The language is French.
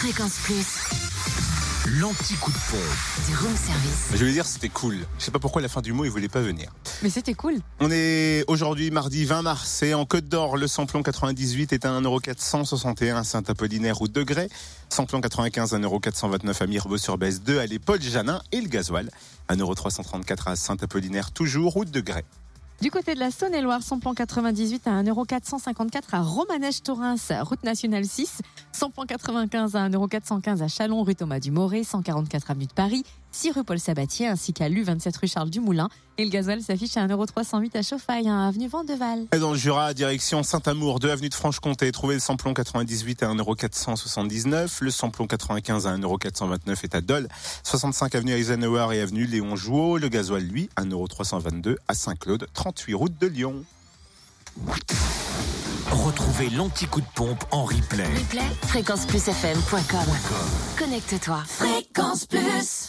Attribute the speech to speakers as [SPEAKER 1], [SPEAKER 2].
[SPEAKER 1] Fréquence Plus,
[SPEAKER 2] L'anti-coup de pompe.
[SPEAKER 1] du room service.
[SPEAKER 3] Je vais dire, c'était cool. Je sais pas pourquoi à la fin du mot, il voulait pas venir.
[SPEAKER 4] Mais c'était cool.
[SPEAKER 3] On est aujourd'hui mardi 20 mars et en Côte d'Or, le samplon 98 est à 1,461€ à Saint-Apollinaire route de Grès. Samplon 95 1,429€ à Mirbeau-sur-Bèze 2 à l'Épaule Janin et le gasoil 1,334€ à Saint-Apollinaire toujours route de Grès.
[SPEAKER 4] Du côté de la Saône-et-Loire, samplon 98 à 1,454€ à Romanèche-Torins, route nationale 6. Samplon 95 à 1,415€ à Chalon, rue Thomas Dumoré, 144 avenue de Paris, 6 rue Paul Sabatier, ainsi qu'à l'U27 rue Charles Dumoulin. Et le gasoil s'affiche à 1,308€ à Chauffaille, 1 avenue Vandeval.
[SPEAKER 3] Et dans le Jura, direction Saint-Amour, 2 avenue de Franche-Comté, trouvez le samplon 98 à 1,479€, le samplon 95 à 1,429€ est à Dole, 65 avenue Eisenhower et avenue Léon Jouot, le gasoil lui 1,322€ à Saint-Claude, 38 route de Lyon.
[SPEAKER 2] Retrouvez l'anti-coup de pompe en replay.
[SPEAKER 1] Replay, fréquenceplusfm.com. Connecte-toi. Fréquence Plus.